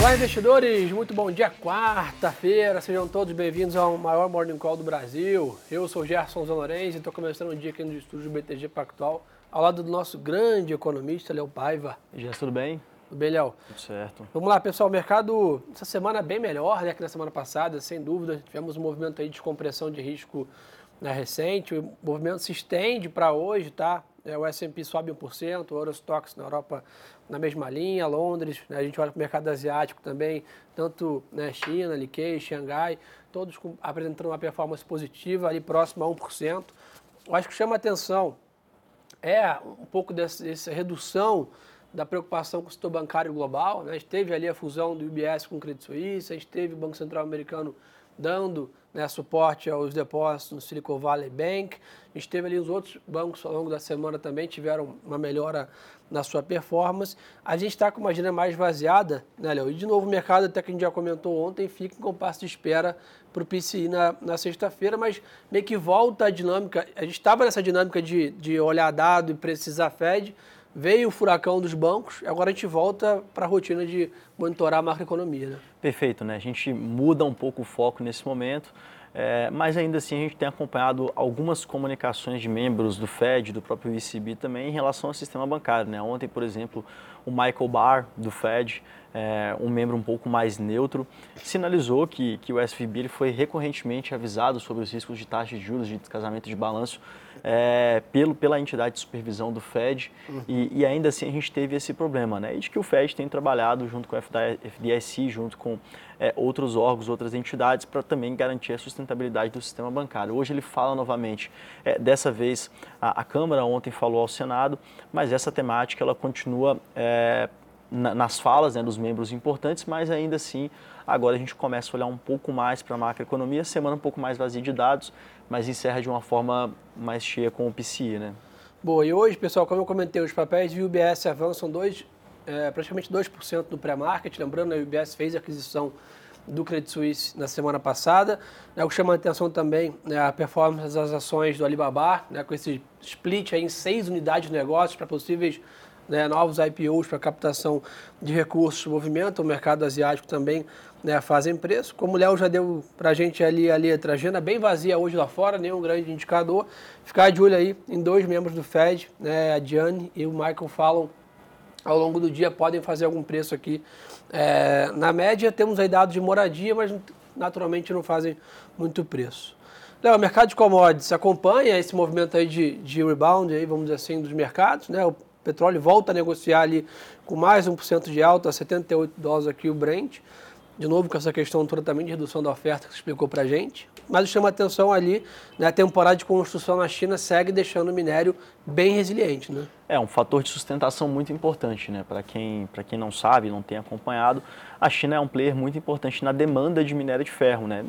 Olá, investidores! Muito bom dia, quarta-feira. Sejam todos bem-vindos ao maior Morning Call do Brasil. Eu sou Gerson Zanorenzi e estou começando um dia aqui no estúdio do BTG Pactual, ao lado do nosso grande economista, Léo Paiva. Gerson, tudo bem? Tudo bem, Léo? Tudo certo. Vamos lá, pessoal. O mercado, essa semana é bem melhor né, que na semana passada, sem dúvida. Tivemos um movimento aí de descompressão de risco né, recente. O movimento se estende para hoje, tá? É, o S&P sobe 1%, o Eurostox na Europa na mesma linha, Londres, né, a gente olha para o mercado asiático também, tanto né, China, Nikkei, Xangai, todos com, apresentando uma performance positiva ali próximo a 1%. Eu acho que chama atenção é um pouco dessa, dessa redução da preocupação com o setor bancário global. Né? A gente teve ali a fusão do UBS com o Credit Suisse, a gente teve o Banco Central Americano dando né, suporte aos depósitos no Silicon Valley Bank. A gente teve ali os outros bancos ao longo da semana também tiveram uma melhora na sua performance. A gente está com uma agenda mais vaziada, né, Léo? E de novo o mercado, até que a gente já comentou ontem, fica em compasso de espera para o PCI na, na sexta-feira, mas meio que volta a dinâmica. A gente estava nessa dinâmica de, de olhar dado e precisar Fed, veio o furacão dos bancos, agora a gente volta para a rotina de monitorar a macroeconomia. Né? Perfeito, né? A gente muda um pouco o foco nesse momento, é, mas ainda assim a gente tem acompanhado algumas comunicações de membros do Fed, do próprio ECB também, em relação ao sistema bancário. Né? Ontem, por exemplo, o Michael Barr, do Fed, é, um membro um pouco mais neutro, sinalizou que, que o SVB foi recorrentemente avisado sobre os riscos de taxa de juros, de descasamento de balanço, é, pelo, pela entidade de supervisão do Fed, uhum. e, e, ainda assim a gente teve esse problema, né? E de que o Fed tem trabalhado junto com o FDIC, junto com é, outros órgãos, outras entidades, para também garantir a sustentabilidade do sistema bancário. Hoje ele fala novamente, é, dessa vez a, a, Câmara ontem falou ao Senado, mas essa temática ela continua é, na, nas falas né, dos membros importantes, mas ainda assim agora a gente começa a olhar um pouco mais para a macroeconomia, semana um pouco mais vazia de dados, mas encerra de uma forma mais cheia com o PCI, né? Boa, e hoje, pessoal, como eu comentei, os papéis de UBS avançam dois, é, praticamente 2% no pré-market. Lembrando, a UBS fez a aquisição do Credit Suisse na semana passada. Né, o que chama a atenção também é a performance das ações do Alibaba, né, com esse split aí em seis unidades de negócios para possíveis né, novos IPOs para captação de recursos, movimento, o mercado asiático também né, fazem preço. Como o Léo já deu para a gente ali a letra, agenda bem vazia hoje lá fora, nenhum grande indicador. Ficar de olho aí em dois membros do Fed, né, a Diane e o Michael falam ao longo do dia podem fazer algum preço aqui. É, na média temos aí dados de moradia, mas naturalmente não fazem muito preço. Léo, o mercado de commodities acompanha esse movimento aí de, de rebound, aí, vamos dizer assim, dos mercados, né? O petróleo volta a negociar ali com mais 1% de alta, 78 dólares aqui o Brent. De novo com essa questão toda também de redução da oferta que você explicou para a gente. Mas chama atenção ali, né, a temporada de construção na China segue deixando o minério bem resiliente. Né? É um fator de sustentação muito importante. Né? Para quem, quem não sabe, não tem acompanhado, a China é um player muito importante na demanda de minério de ferro. Né?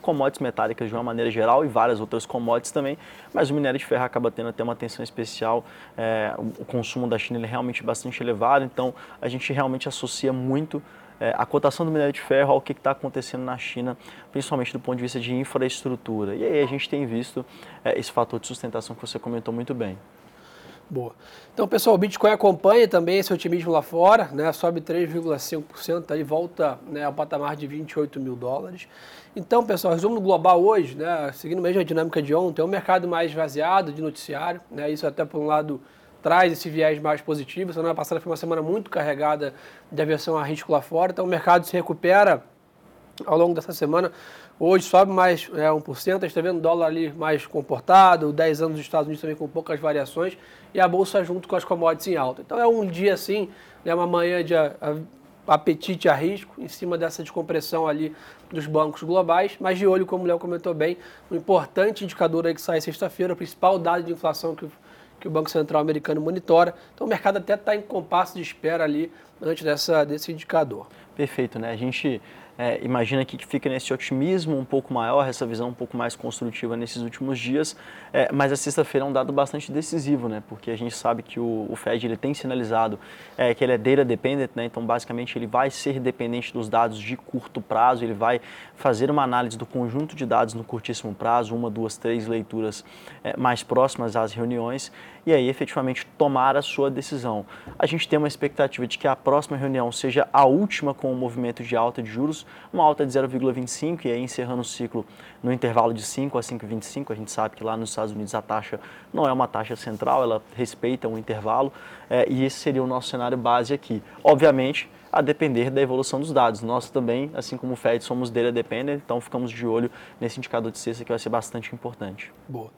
Commodities metálicas de uma maneira geral e várias outras commodities também, mas o minério de ferro acaba tendo até uma atenção especial. É, o consumo da China é realmente bastante elevado, então a gente realmente associa muito é, a cotação do minério de ferro ao que está acontecendo na China, principalmente do ponto de vista de infraestrutura. E aí a gente tem visto é, esse fator de sustentação que você comentou muito bem. Boa. Então, pessoal, o Bitcoin acompanha também esse otimismo lá fora, né? sobe 3,5%, aí volta né, ao patamar de 28 mil dólares. Então, pessoal, resumo global hoje, né, seguindo mesmo a dinâmica de ontem, é um mercado mais esvaziado de noticiário, né, isso até por um lado traz esse viés mais positivo. Semana passada foi uma semana muito carregada de aversão a risco lá fora, então o mercado se recupera ao longo dessa semana. Hoje sobe mais é, 1%, a gente está vendo o dólar ali mais comportado, 10 anos dos Estados Unidos também com poucas variações, e a Bolsa junto com as commodities em alta. Então é um dia assim, né, uma manhã de a, a, apetite a risco, em cima dessa descompressão ali dos bancos globais, mas de olho, como o Léo comentou bem, um importante indicador aí que sai sexta-feira, o principal dado de inflação que que o Banco Central americano monitora. Então o mercado até está em compasso de espera ali antes dessa, desse indicador. Perfeito, né? A gente é, imagina aqui que fica nesse otimismo um pouco maior, essa visão um pouco mais construtiva nesses últimos dias, é, mas a sexta-feira é um dado bastante decisivo, né? Porque a gente sabe que o, o Fed ele tem sinalizado é, que ele é data dependent, né? Então basicamente ele vai ser dependente dos dados de curto prazo, ele vai fazer uma análise do conjunto de dados no curtíssimo prazo, uma, duas, três leituras é, mais próximas às reuniões e aí efetivamente tomar a sua decisão. A gente tem uma expectativa de que a próxima reunião seja a última com o movimento de alta de juros, uma alta de 0,25 e aí encerrando o ciclo no intervalo de 5 a 5,25. A gente sabe que lá nos Estados Unidos a taxa não é uma taxa central, ela respeita um intervalo é, e esse seria o nosso cenário base aqui. Obviamente, a depender da evolução dos dados. Nós também, assim como o Fed, somos data dependent, então ficamos de olho nesse indicador de sexta que vai ser bastante importante. Boa.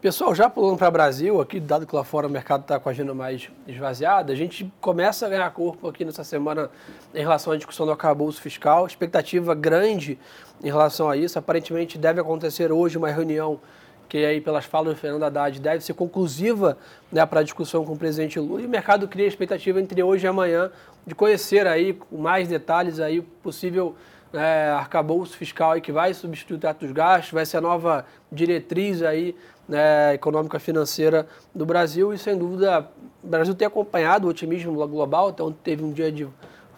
Pessoal, já pulando para o Brasil, aqui, dado que lá fora o mercado está com a agenda mais esvaziada, a gente começa a ganhar corpo aqui nessa semana em relação à discussão do arcabouço fiscal. Expectativa grande em relação a isso. Aparentemente deve acontecer hoje uma reunião que aí pelas falas do Fernando Haddad deve ser conclusiva né, para a discussão com o presidente Lula. E o mercado cria expectativa entre hoje e amanhã de conhecer aí com mais detalhes aí possível é, arcabouço fiscal aí que vai substituir o teto dos gastos, vai ser a nova diretriz aí né, econômica financeira do Brasil e, sem dúvida, o Brasil tem acompanhado o otimismo global, então teve um dia de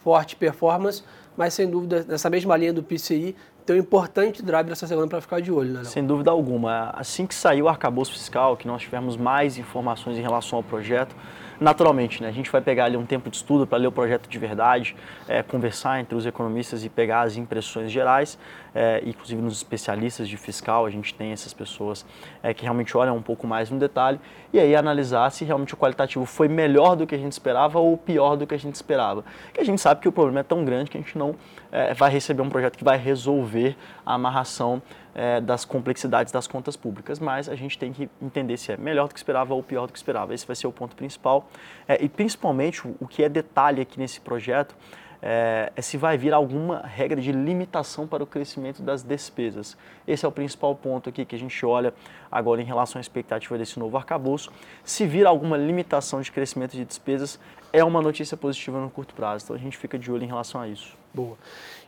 forte performance, mas, sem dúvida, nessa mesma linha do PCI, tem um importante drive nessa semana para ficar de olho, né? Sem dúvida alguma. Assim que saiu o arcabouço fiscal, que nós tivemos mais informações em relação ao projeto, naturalmente, né, a gente vai pegar ali um tempo de estudo para ler o projeto de verdade, é, conversar entre os economistas e pegar as impressões gerais, é, inclusive nos especialistas de fiscal, a gente tem essas pessoas é, que realmente olham um pouco mais no detalhe, e aí analisar se realmente o qualitativo foi melhor do que a gente esperava ou pior do que a gente esperava. Que a gente sabe que o problema é tão grande que a gente não é, vai receber um projeto que vai resolver a amarração é, das complexidades das contas públicas, mas a gente tem que entender se é melhor do que esperava ou pior do que esperava. Esse vai ser o ponto principal. É, e principalmente o, o que é detalhe aqui nesse projeto é, é, se vai vir alguma regra de limitação para o crescimento das despesas. Esse é o principal ponto aqui que a gente olha agora em relação à expectativa desse novo arcabouço. Se vir alguma limitação de crescimento de despesas, é uma notícia positiva no curto prazo. Então a gente fica de olho em relação a isso. Boa.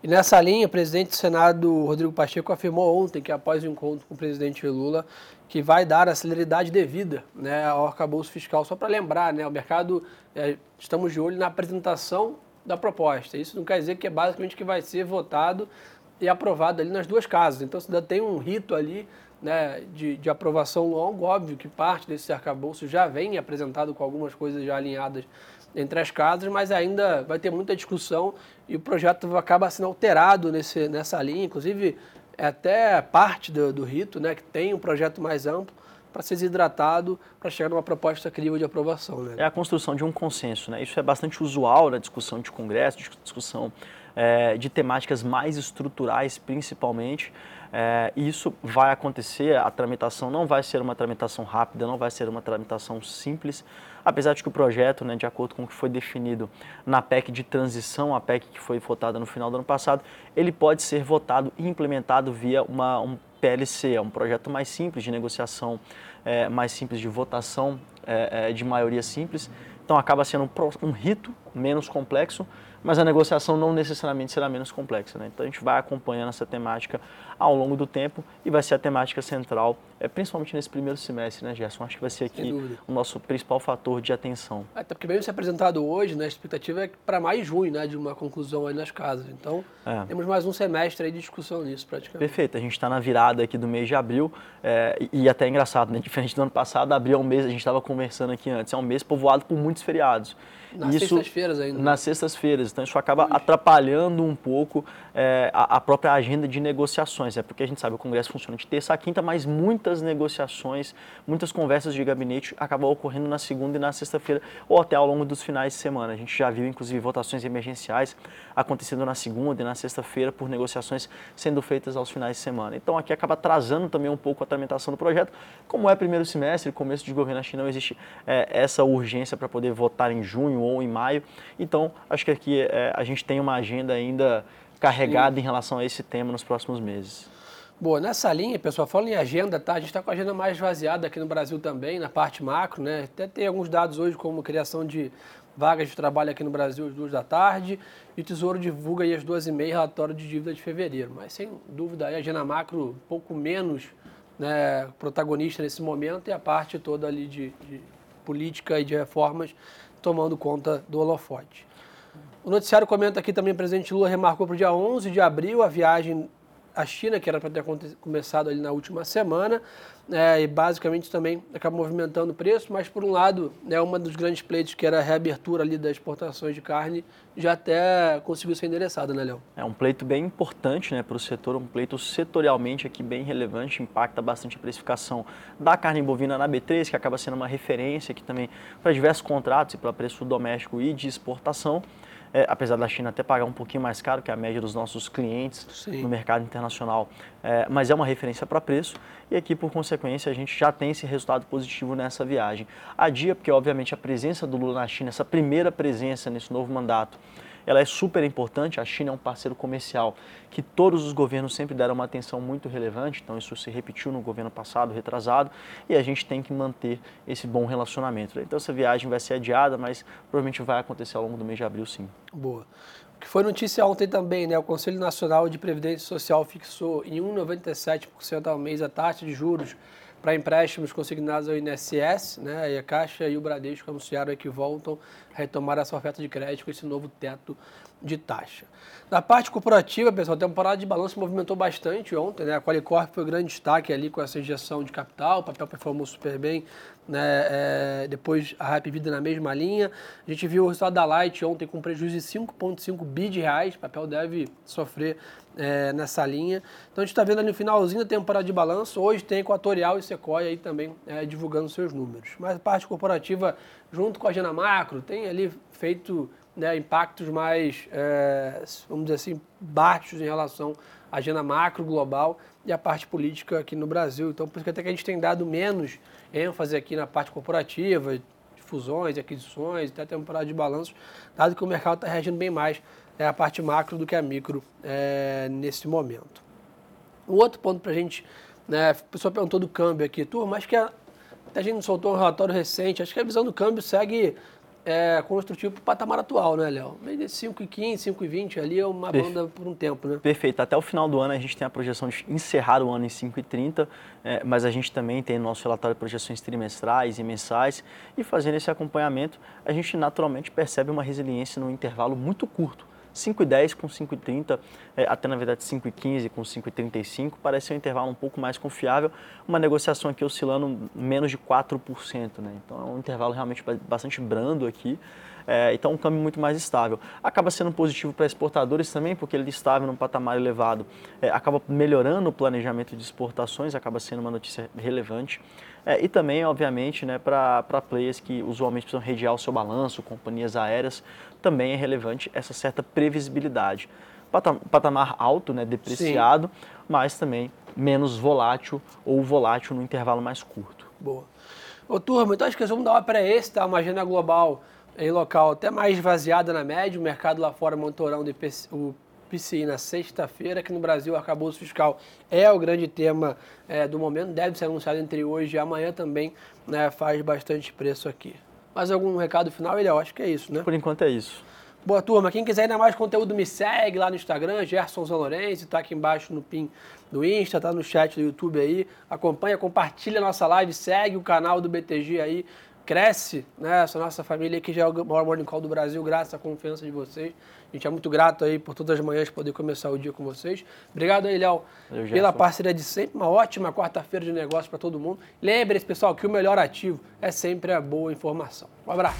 E nessa linha, o presidente do Senado, Rodrigo Pacheco, afirmou ontem que após o encontro com o presidente Lula, que vai dar a celeridade devida né, ao arcabouço fiscal. Só para lembrar, né, o mercado, é, estamos de olho na apresentação da proposta. Isso não quer dizer que é basicamente que vai ser votado e aprovado ali nas duas casas. Então, se ainda tem um rito ali né, de, de aprovação longo, óbvio que parte desse arcabouço já vem apresentado com algumas coisas já alinhadas entre as casas, mas ainda vai ter muita discussão e o projeto acaba sendo alterado nesse, nessa linha, inclusive é até parte do, do rito, né, que tem um projeto mais amplo, para ser desidratado, para chegar numa proposta crível de aprovação. Né? É a construção de um consenso. Né? Isso é bastante usual na discussão de congresso, discussão é, de temáticas mais estruturais, principalmente. É, isso vai acontecer, a tramitação não vai ser uma tramitação rápida, não vai ser uma tramitação simples, apesar de que o projeto, né, de acordo com o que foi definido na PEC de transição, a PEC que foi votada no final do ano passado, ele pode ser votado e implementado via uma, um PLC, é um projeto mais simples de negociação, é, mais simples de votação, é, é de maioria simples. Então acaba sendo um, um rito menos complexo, mas a negociação não necessariamente será menos complexa. Né? Então a gente vai acompanhando essa temática ao longo do tempo e vai ser a temática central, é, principalmente nesse primeiro semestre, né, Gerson? Acho que vai ser aqui o nosso principal fator de atenção. Até porque mesmo se apresentado hoje, né, a expectativa é para mais junho, né, de uma conclusão aí nas casas. Então é. temos mais um semestre aí de discussão nisso praticamente. Perfeito, a gente está na virada aqui do mês de abril é, e até é engraçado, né, diferente do ano passado, abril é um mês, a gente estava conversando aqui antes, é um mês povoado por muitos feriados. Nas sextas-feiras ainda. Né? Nas sextas-feiras. Então isso acaba atrapalhando um pouco é, a, a, própria agenda de negociações. É porque a gente sabe que o Congresso funciona de terça a quinta, mas muitas negociações, muitas conversas de gabinete acabam ocorrendo na segunda e na sexta-feira, ou até ao longo dos finais de semana. A gente já viu, inclusive, votações emergenciais acontecendo na segunda e na sexta-feira por negociações sendo feitas aos finais de semana. Então aqui acaba atrasando também um pouco a tramitação do projeto. Como é primeiro semestre, começo de governo na China, não existe é, essa urgência para poder votar em junho em maio. Então, acho que aqui é, a gente tem uma agenda ainda carregada Sim. em relação a esse tema nos próximos meses. Boa, nessa linha, pessoal, falando em agenda, tá? A gente está com a agenda mais esvaziada aqui no Brasil também, na parte macro, né? Até tem alguns dados hoje, como criação de vagas de trabalho aqui no Brasil às duas da tarde e o Tesouro divulga aí às duas e meia relatório de dívida de fevereiro. Mas sem dúvida aí a agenda macro um pouco menos né, protagonista nesse momento e a parte toda ali de, de política e de reformas tomando conta do holofote. O noticiário comenta aqui também o presidente Lula remarcou para o dia 11 de abril a viagem à China, que era para ter começado ali na última semana, é, e basicamente também acaba movimentando o preço, mas por um lado, né, uma dos grandes pleitos que era a reabertura ali das exportações de carne já até conseguiu ser endereçada, né, Léo? É um pleito bem importante né, para o setor, um pleito setorialmente aqui bem relevante, impacta bastante a precificação da carne bovina na B3, que acaba sendo uma referência aqui também para diversos contratos e para preço doméstico e de exportação é, apesar da China até pagar um pouquinho mais caro que a média dos nossos clientes Sim. no mercado internacional, é, mas é uma referência para preço e aqui, por consequência, a gente já tem esse resultado positivo nessa viagem. A dia, porque obviamente a presença do Lula na China, essa primeira presença nesse novo mandato, ela é super importante. A China é um parceiro comercial que todos os governos sempre deram uma atenção muito relevante, então isso se repetiu no governo passado, retrasado, e a gente tem que manter esse bom relacionamento. Então essa viagem vai ser adiada, mas provavelmente vai acontecer ao longo do mês de abril, sim. Boa. O que foi notícia ontem também, né? O Conselho Nacional de Previdência Social fixou em 1,97% ao mês a taxa de juros para empréstimos consignados ao INSS, né? E a Caixa e o Bradesco anunciaram que voltam a retomar essa oferta de crédito com esse novo teto de taxa. Na parte corporativa, pessoal, a temporada de balanço movimentou bastante ontem, né? A Qualicorp foi o grande destaque ali com essa injeção de capital, o papel performou super bem, né? É, depois a Rap Vida na mesma linha. A gente viu o resultado da Light ontem com prejuízo de 5,5 bi de reais, o papel deve sofrer é, nessa linha. Então a gente está vendo ali no finalzinho da temporada de balanço, hoje tem Equatorial e Sequoia aí também é, divulgando seus números. Mas a parte corporativa, junto com a Agenda Macro, tem ali feito né, impactos mais, é, vamos dizer assim, baixos em relação à agenda macro global e à parte política aqui no Brasil. Então, por isso que até que a gente tem dado menos ênfase aqui na parte corporativa, de fusões, aquisições, até temporada de balanços, dado que o mercado está reagindo bem mais é, a parte macro do que a micro é, nesse momento. Um outro ponto para a gente, né, a pessoa perguntou do câmbio aqui, turma, acho que a, a gente soltou um relatório recente, acho que a visão do câmbio segue é, construtivo para o patamar atual, né, Léo? Meio de 5,15, 5,20 ali é uma Perfe... banda por um tempo, né? Perfeito. Até o final do ano a gente tem a projeção de encerrar o ano em 5,30, é, mas a gente também tem nosso relatório de projeções trimestrais e mensais e fazendo esse acompanhamento a gente naturalmente percebe uma resiliência num intervalo muito curto 5,10 com 5,30, é, até na verdade 5,15 com 5,35, parece um intervalo um pouco mais confiável, uma negociação aqui oscilando menos de 4%, né? então é um intervalo realmente bastante brando aqui, é, então um câmbio muito mais estável. Acaba sendo positivo para exportadores também, porque ele estável num patamar elevado, é, acaba melhorando o planejamento de exportações, acaba sendo uma notícia relevante. É, e também, obviamente, né, para players que usualmente precisam redear o seu balanço, companhias aéreas, também é relevante essa certa previsibilidade. Patamar alto, né, depreciado, Sim. mas também menos volátil ou volátil no intervalo mais curto. Boa. Ô, turma, então acho que vamos dar uma para esse, tá? Uma agenda global em local até mais esvaziada na média, o mercado lá fora monitorando o PCI na sexta-feira, aqui no Brasil o arcabouço fiscal é o grande tema é, do momento, deve ser anunciado entre hoje e amanhã também, né, faz bastante preço aqui. Mais algum recado final, Eliel? Acho que é isso, né? Por enquanto é isso. Boa turma, quem quiser ainda mais conteúdo me segue lá no Instagram, Gerson Zanorense, tá aqui embaixo no pin do Insta, tá no chat do YouTube aí. Acompanha, compartilha a nossa live, segue o canal do BTG aí, cresce, né? Essa nossa família que já é o maior morning call do Brasil, graças à confiança de vocês. A gente é muito grato aí por todas as manhãs poder começar o dia com vocês. Obrigado aí, Léo, pela parceria de sempre. Uma ótima quarta-feira de negócio para todo mundo. Lembre-se, pessoal, que o melhor ativo é sempre a boa informação. Um abraço.